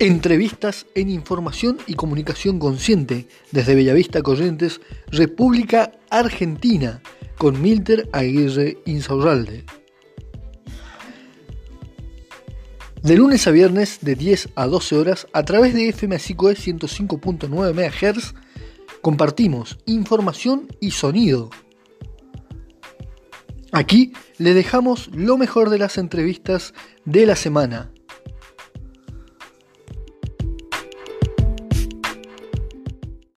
Entrevistas en Información y Comunicación Consciente desde Bellavista Corrientes, República Argentina, con Milter Aguirre Insaurralde. De lunes a viernes de 10 a 12 horas a través de FM 105.9 MHz compartimos información y sonido. Aquí le dejamos lo mejor de las entrevistas de la semana